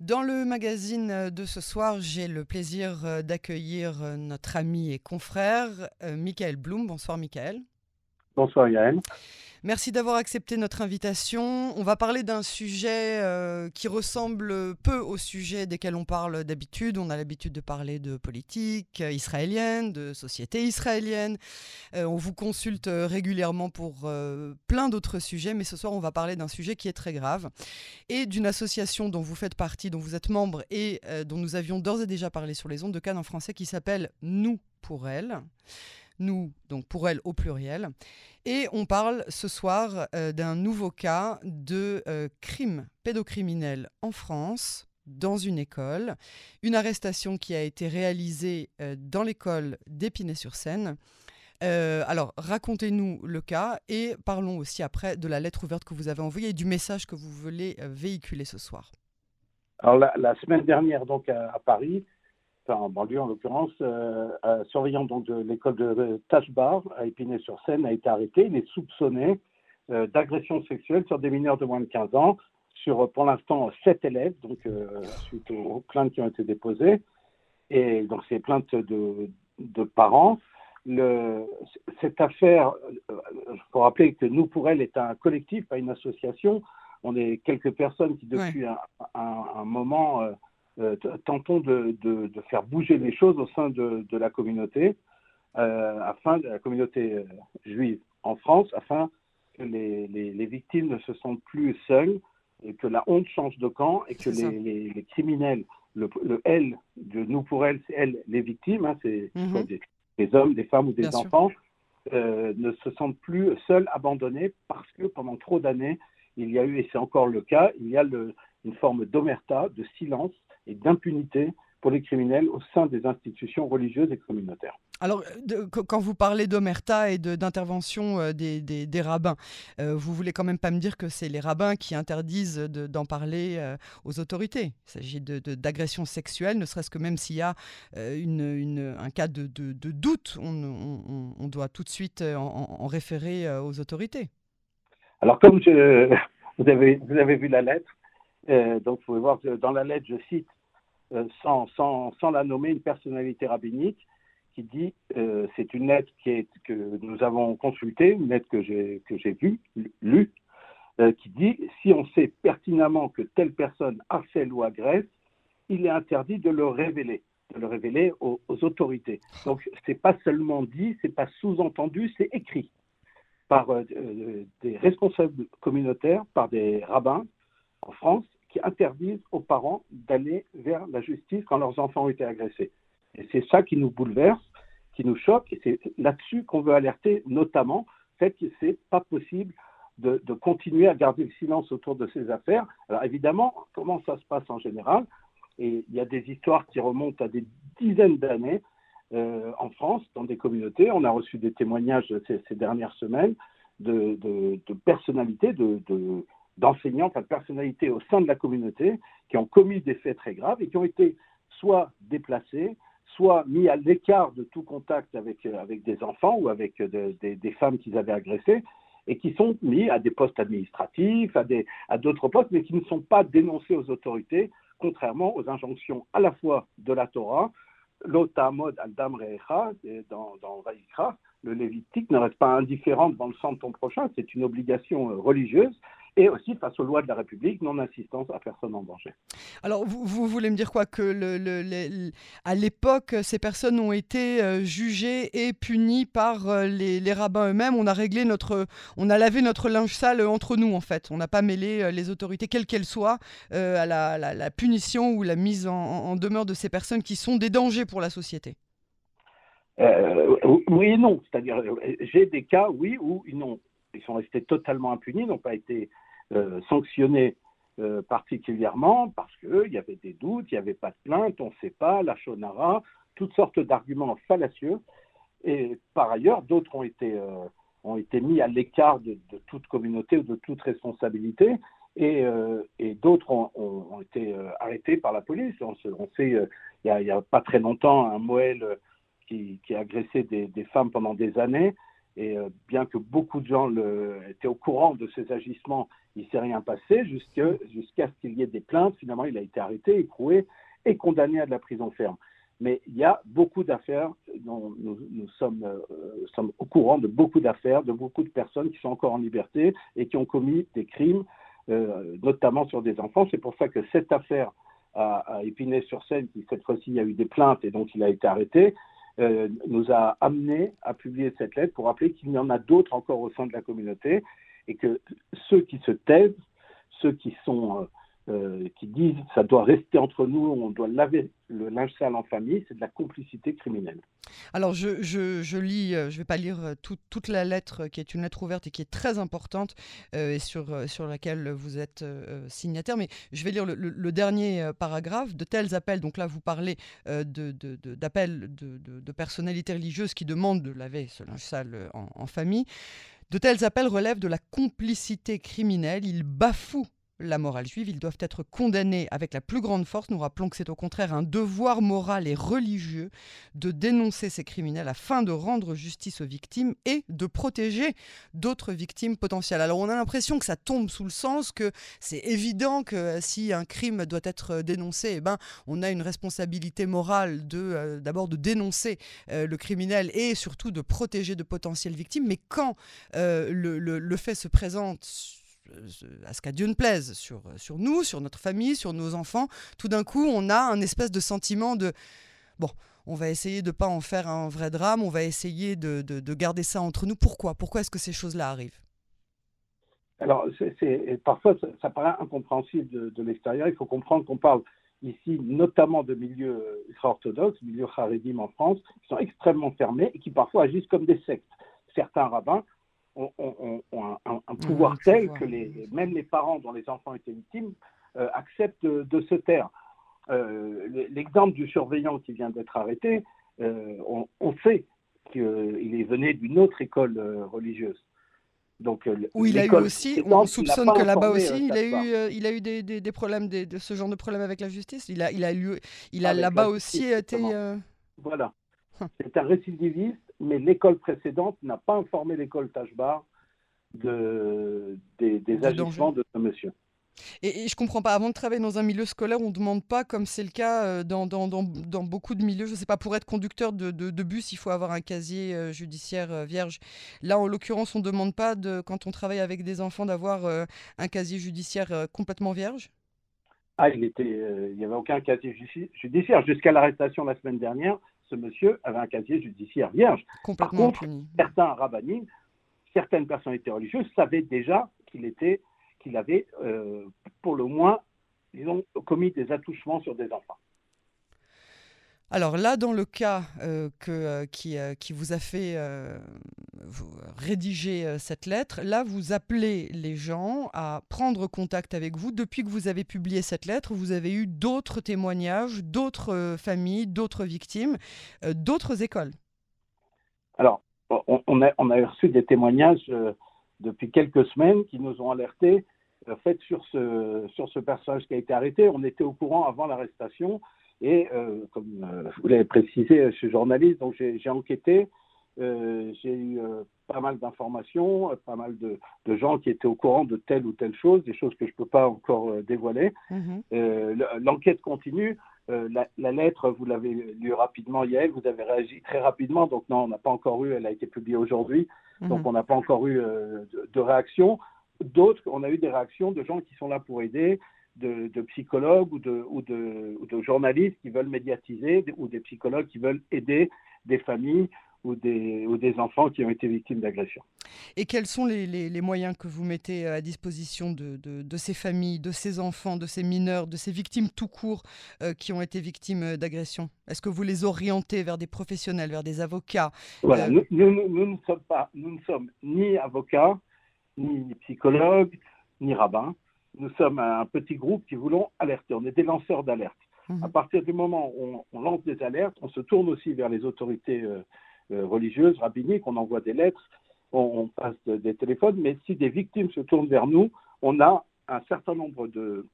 Dans le magazine de ce soir, j'ai le plaisir d'accueillir notre ami et confrère Michael Blum. Bonsoir Michael. Bonsoir Yael. Merci d'avoir accepté notre invitation. On va parler d'un sujet euh, qui ressemble peu au sujet desquels on parle d'habitude. On a l'habitude de parler de politique israélienne, de société israélienne. Euh, on vous consulte régulièrement pour euh, plein d'autres sujets, mais ce soir on va parler d'un sujet qui est très grave et d'une association dont vous faites partie, dont vous êtes membre et dont nous avions d'ores et déjà parlé sur les ondes de Cannes en français qui s'appelle Nous pour elle nous, donc pour elle au pluriel. Et on parle ce soir euh, d'un nouveau cas de euh, crime pédocriminel en France dans une école, une arrestation qui a été réalisée euh, dans l'école d'Épinay-sur-Seine. alors, racontez-nous le cas et parlons aussi après de la lettre ouverte que vous avez envoyée et du message que vous voulez véhiculer ce soir. Alors, la, semaine dernière, donc à Paris, en banlieue en l'occurrence, euh, surveillant donc, de l'école de Tachbar à Épinay-sur-Seine a été arrêté. Il est soupçonné euh, d'agression sexuelle sur des mineurs de moins de 15 ans, sur pour l'instant sept élèves, donc euh, suite aux, plaintes qui ont été déposées. Et donc ces plaintes de, de parents. Le, cette affaire, il faut rappeler que Nous pour elle est un collectif, pas une association. On est quelques personnes qui depuis un, un, moment euh, tentons de, faire bouger les choses au sein de, la communauté, euh, afin de la communauté euh, juive en France, afin que les, victimes ne se sentent plus seules et que la honte change de camp et que les, criminels, le, le, L de nous pour elles, c'est elles les victimes, hein, c'est mhm. des, hommes, des femmes ou des enfants, ne se sentent plus seuls, abandonnés, parce que pendant trop d'années, il y a eu, et c'est encore le cas, il y a le, une forme d'omerta, de silence et d'impunité pour les criminels au sein des institutions religieuses et communautaires. Alors, quand vous parlez d'omerta et d'intervention euh, des, rabbins, euh, vous voulez quand même pas me dire que c'est les rabbins qui interdisent d'en parler euh, aux autorités. Il s'agit d'agression sexuelle, ne serait-ce que même s'il y a un cas de, doute, on, doit tout de suite en, référer aux autorités. Alors, comme je, vous, avez, vous avez vu la lettre, euh, donc, vous pouvez voir dans la lettre, je cite, euh, sans, sans, sans, la nommer, une personnalité rabbinique qui dit, euh, c'est une lettre que nous avons consultée, une lettre que j'ai, que j'ai vue, lue, qui dit, si on sait pertinemment que telle personne harcèle ou agresse, il est interdit de le révéler, de le révéler aux, aux autorités. Donc, c'est pas seulement dit, c'est pas sous-entendu, c'est écrit par des responsables communautaires, par des rabbins en France, qui interdisent aux parents d'aller vers la justice quand leurs enfants ont été agressés. Et c'est ça qui nous bouleverse, qui nous choque, et c'est là-dessus qu'on veut alerter notamment, fait que c'est pas possible de, continuer à garder le silence autour de ces affaires. Alors évidemment, comment ça se passe en général? Et il y a des histoires qui remontent à des dizaines d'années euh, en France, dans des communautés. On a reçu des témoignages ces, dernières semaines de, de personnalités, de, d'enseignants, de personnalités au sein de la communauté qui ont commis des faits très graves et qui ont été soit déplacés, soit mis à l'écart de tout contact avec, euh, avec des enfants ou avec euh, des femmes qu'ils avaient agressées et qui sont mis à des postes administratifs, à, d'autres postes, mais qui ne sont pas dénoncés aux autorités, contrairement aux injonctions à la fois de la Torah, l'Otamod al-Dam Re'echa, dans, dans Vaikra, le Lévitique ne reste pas indifférent devant le sang de ton prochain, c'est une obligation euh, religieuse, et aussi face aux lois de la République, non-assistance à personne en danger. Alors, vous, voulez me dire quoi? Que le, à l'époque, ces personnes ont été euh, jugées et punies par euh, les, rabbins eux-mêmes. On a réglé notre, on a lavé notre linge sale entre nous, en fait. On n'a pas mêlé euh, les autorités, quelles qu'elles soient, à la, punition ou la mise en, demeure de ces personnes qui sont des dangers pour la société. oui et non. C'est-à-dire, j'ai des cas, oui, où ils, ils sont restés totalement impunis, n'ont pas été sanctionné euh, particulièrement parce qu'il y avait des doutes, il n'y avait pas de plainte, on ne sait pas, la chonara, toutes sortes d'arguments fallacieux. Et par ailleurs, d'autres ont été, euh, ont été mis à l'écart de, toute communauté ou de toute responsabilité. Et, d'autres ont, été arrêtés par la police. On, sait, il n'y a, pas très longtemps, un Moël qui, qui a agressé des, femmes pendant des années Et bien que beaucoup de gens étaient au courant de ces agissements, il ne s'est rien passé jusqu'à ce qu'il y ait des plaintes. Finalement, il a été arrêté, écroué et condamné à de la prison ferme. Mais il y a beaucoup d'affaires, nous, nous sommes, euh, au courant de beaucoup d'affaires, de beaucoup de personnes qui sont encore en liberté et qui ont commis des crimes, euh, notamment sur des enfants. C'est pour ça que cette affaire à, Épinay-sur-Seine, qui cette fois-ci a eu des plaintes et donc il a été arrêté, euh, nous a amené à publier cette lettre pour rappeler qu'il y en a d'autres encore au sein de la communauté et que ceux qui se taisent, ceux qui sont euh, qui disent ça doit rester entre nous, on doit laver le linge sale en famille, c'est de la complicité criminelle. Alors je, je, lis, euh, je ne vais pas lire euh, toute la lettre qui est une lettre ouverte et qui est très importante et sur, sur laquelle vous êtes signataire, mais je vais lire le, dernier paragraphe. De tels appels, donc là vous parlez d'appels de, de, de, personnalités religieuses qui demandent de laver ce linge sale en famille. De tels appels relèvent de la complicité criminelle, ils bafouent la morale juive, ils doivent être condamnés avec la plus grande force. Nous rappelons que c'est au contraire un devoir moral et religieux de dénoncer ces criminels afin de rendre justice aux victimes et de protéger d'autres victimes potentielles. Alors on a l'impression que ça tombe sous le sens que c'est évident que si un crime doit être dénoncé, eh ben, on a une responsabilité morale de euh, d'abord de dénoncer euh, le criminel et surtout de protéger de potentielles victimes. Mais quand euh, le fait se présente à ce qu'à Dieu ne plaise, sur, sur nous, sur notre famille, sur nos enfants, tout d'un coup, on a un espèce de sentiment de, bon, on va essayer de pas en faire un vrai drame, on va essayer de, de, garder ça entre nous. Pourquoi? Pourquoi est-ce que ces choses-là arrivent? Alors, c'est, parfois, ça, paraît incompréhensible de, l'extérieur. Il faut comprendre qu'on parle ici notamment de milieux ultra-orthodoxes, milieux haridim en France, qui sont extrêmement fermés et qui parfois agissent comme des sectes. Certains rabbins ont, un, pouvoir tel que les, même les parents dont les enfants étaient victimes euh, acceptent de, se taire. Euh, l'exemple du surveillant qui vient d'être arrêté, euh, on, sait qu'il venait d'une autre école religieuse. Donc, Où il a eu aussi, on soupçonne que là-bas aussi, il a eu, il a eu des, des, problèmes, de ce genre de problèmes avec la justice. Il a, il a, il a là-bas aussi été. Voilà. Hum. C'est un récidiviste mais l'école précédente n'a pas informé l'école Tachbar de, des, des agissements de ce monsieur. Et, et, je comprends pas, avant de travailler dans un milieu scolaire, on ne demande pas, comme c'est le cas euh, dans, dans, dans, dans, beaucoup de milieux, je ne sais pas, pour être conducteur de, de, bus, il faut avoir un casier euh, judiciaire euh, vierge. Là, en l'occurrence, on ne demande pas, de, quand on travaille avec des enfants, d'avoir un casier judiciaire complètement vierge? Ah, il n'y avait aucun casier judiciaire. Jusqu'à l'arrestation la semaine dernière, ce monsieur avait un casier judiciaire vierge. Par contre, certains rabbinim, certaines personnalités religieuses savaient déjà qu'il était, qu'il avait, euh, pour le moins, disons, commis des attouchements sur des enfants. Alors là, dans le cas euh, euh, qui, euh, qui, vous a fait rédiger cette lettre, là, vous appelez les gens à prendre contact avec vous. Depuis que vous avez publié cette lettre, vous avez eu d'autres témoignages, d'autres familles, d'autres victimes, d'autres écoles. Alors, on a, reçu des témoignages depuis quelques semaines qui nous ont alertés sur ce personnage qui a été arrêté. On était au courant avant l'arrestation. Et euh, comme euh, vous l'avez précisé, je suis journaliste, donc j'ai enquêté. Euh, j'ai eu pas mal d'informations, pas mal de, de, gens qui étaient au courant de telle ou telle chose, des choses que je ne peux pas encore dévoiler. Mhm. L'enquête continue. La, la, lettre, vous l'avez lue rapidement hier, vous avez réagi très rapidement, donc non, on n'a pas encore eu, elle a été publiée aujourd'hui, donc mhm. on n'a pas encore eu de, de réaction. D'autres, on a eu des réactions de gens qui sont là pour aider, de, psychologues ou de, ou, de, ou de, journalistes qui veulent médiatiser ou des psychologues qui veulent aider des familles ou des, ou des enfants qui ont été victimes d'agressions. Et quels sont les, les, moyens que vous mettez à disposition de, de, ces familles, de ces enfants, de ces mineurs, de ces victimes tout court euh, qui ont été victimes d'agressions? Est-ce que vous les orientez vers des professionnels, vers des avocats? Voilà, euh, nous, nous, nous, ne sommes pas, nous ne sommes ni avocats, ni psychologues, ni rabbins nous sommes un petit groupe qui voulons alerter. On est des lanceurs d'alerte. Mhm. À partir du moment où on, lance des alertes, on se tourne aussi vers les autorités euh, euh, religieuses, rabbiniques, on envoie des lettres, on, passe des téléphones, mais si des victimes se tournent vers nous, on a un certain nombre de,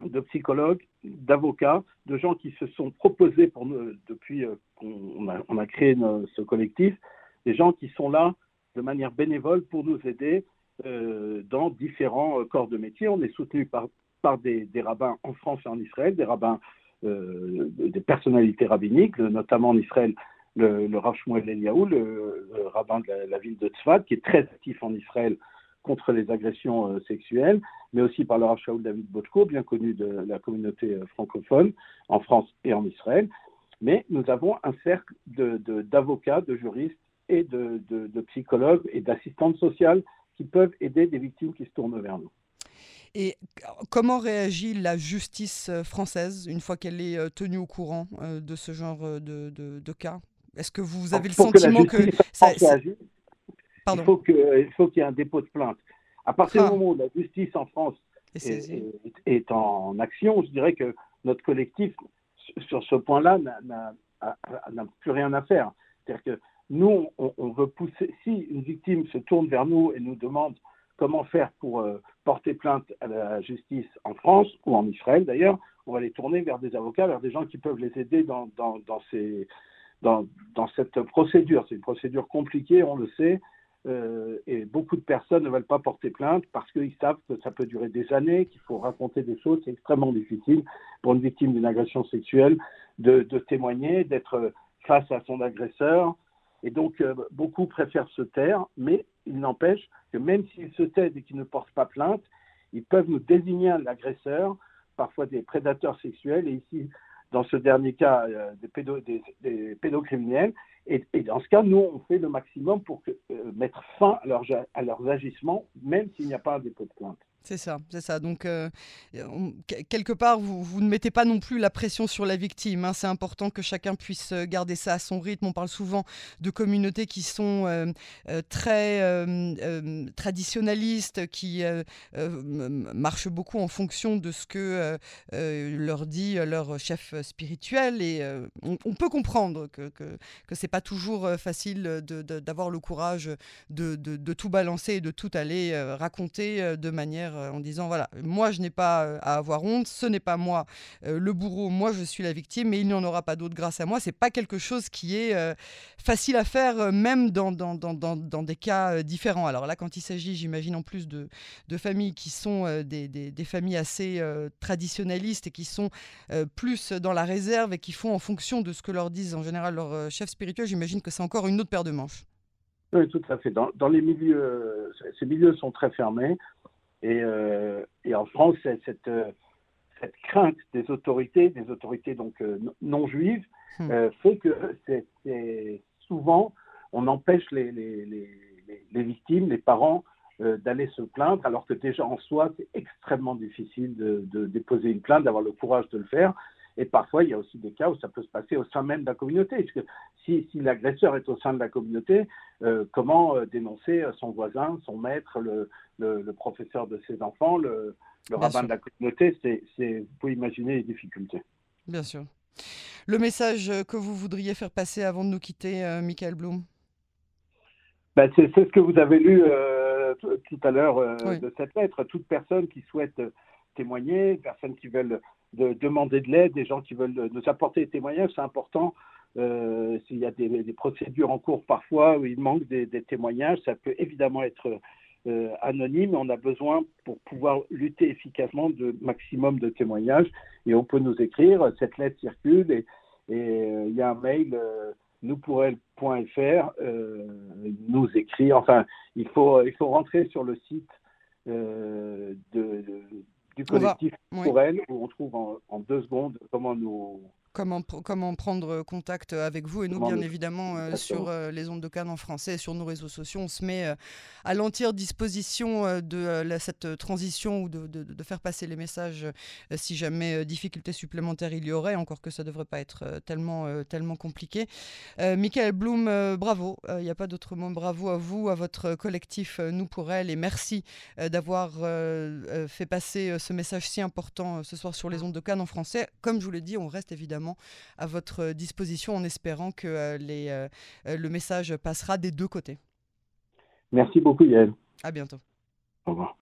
de psychologues, d'avocats, de gens qui se sont proposés pour nous, depuis euh, qu'on a, on a, créé ce collectif, des gens qui sont là de manière bénévole pour nous aider dans différents corps de métier. On est soutenu par, des, rabbins en France et en Israël, des rabbins, des personnalités rabbiniques, notamment en Israël, le, le Rav le, rabbin de la, ville de Tzfat, qui est très actif en Israël contre les agressions euh, sexuelles, mais aussi par le Rav Shaul David Bochko, bien connu de la communauté euh, francophone en France et en Israël. Mais nous avons un cercle d'avocats, de, juristes et de psychologues et d'assistantes sociales qui peuvent aider des victimes qui se tournent vers nous. Et comment réagit la justice euh, française une fois qu'elle est tenue au courant de ce genre de, de cas? Est-ce que vous avez le sentiment que, ça, il faut qu'il faut qu'il y ait un dépôt de plainte. À partir du ah. moment où la justice en France est, en action, je dirais que notre collectif, sur ce point-là, n'a plus rien à faire. C'est-à-dire que nous, on, veut pousser. Si une victime se tourne vers nous et nous demande comment faire pour euh, porter plainte à la justice en France ou en Israël d'ailleurs, on va les tourner vers des avocats, vers des gens qui peuvent les aider dans, cette procédure. C'est une procédure compliquée, on le sait, euh, et beaucoup de personnes ne veulent pas porter plainte parce qu'ils savent que ça peut durer des années, qu'il faut raconter des choses. C'est extrêmement difficile pour une victime d'une agression sexuelle de témoigner, d'être face à son agresseur. Et donc, euh, beaucoup préfèrent se taire, mais il n'empêche que même s'ils se taisent et qu'ils ne portent pas plainte, ils peuvent nous désigner un agresseur, parfois des prédateurs sexuels. Et ici, dans ce dernier cas, euh, des, pédocriminels. Et, dans ce cas, nous, on fait le maximum pour euh, mettre fin à, à leurs agissements, même s'il n'y a pas dépôt de plainte. C'est ça, c'est ça. Donc, euh, quelque part, vous, ne mettez pas non plus la pression sur la victime. Hein. C'est important que chacun puisse euh, garder ça à son rythme. On parle souvent de communautés qui sont euh, très traditionnalistes, qui marchent beaucoup en fonction de ce que leur dit leur chef spirituel. Et on, peut comprendre que, ce n'est pas toujours facile d'avoir le courage de, tout balancer et de tout aller raconter de manière euh, en disant voilà, moi je n'ai pas euh, à avoir honte, ce n'est pas moi euh, le bourreau, moi je suis la victime, mais il n'y en aura pas d'autre grâce à moi. C'est pas quelque chose qui est facile à faire, même dans, dans, dans, dans, des cas différents. Alors là, quand il s'agit, j'imagine en plus de, de, familles qui sont des, des, familles assez traditionnalistes et qui sont plus dans la réserve et qui font en fonction de ce que leur disent en général leurs chefs spirituels, j'imagine que c'est encore une autre paire de manches. Oui, tout à fait. Dans les milieux, ces milieux sont très fermés. Et, euh, et en France, cette, euh, cette crainte des autorités, des autorités donc euh, non juives, hmm. fait que c'est souvent on empêche les, les, les, les, victimes, les parents d'aller se plaindre, alors que déjà en soi, c'est extrêmement difficile de, de, déposer une plainte, d'avoir le courage de le faire. Et parfois, il y a aussi des cas où ça peut se passer au sein même de la communauté. Parce que si, si l'agresseur est au sein de la communauté, euh, comment euh, dénoncer son voisin, son maître, le, le, professeur de ses enfants, le, le rabbin de la communauté c'est, Vous pouvez imaginer les difficultés. Bien sûr. Le message que vous voudriez faire passer avant de nous quitter, euh, Michael Blum? Ben, c'est, ce que vous avez lu tout à l'heure de cette lettre. Toute personne qui souhaite témoigner, personnes qui veulent de demander de l'aide, des gens qui veulent nous apporter des témoignages, c'est important. Euh, s'il y a des, procédures en cours parfois où il manque des, témoignages, ça peut évidemment être euh, anonyme. On a besoin pour pouvoir lutter efficacement de maximum de témoignages et on peut nous écrire. Cette lettre circule et, euh, il y a un mail nouspourelle.fr nous écrire. Enfin, il faut il faut rentrer sur le site de du collectif pour elle, où on trouve en, en, deux secondes comment nous, comment, comment prendre contact avec vous. Et nous, bien évidemment, euh, sur euh, les ondes de Cannes en français, sur nos réseaux sociaux, on se met euh, à l'entière disposition de cette transition ou de, de, faire passer les messages si jamais difficultés supplémentaires il y aurait, encore que ça ne devrait pas être tellement, tellement compliqué. Michael Blum, bravo. Il n'y a pas d'autre mot. Bravo à vous, à votre collectif Nous pour elle. Et merci d'avoir fait passer ce message si important ce soir sur les ondes de Cannes en français. Comme je vous l'ai dit, on reste évidemment à votre disposition en espérant que euh, les, euh, le message passera des deux côtés. Merci beaucoup Yael. À bientôt. Au revoir.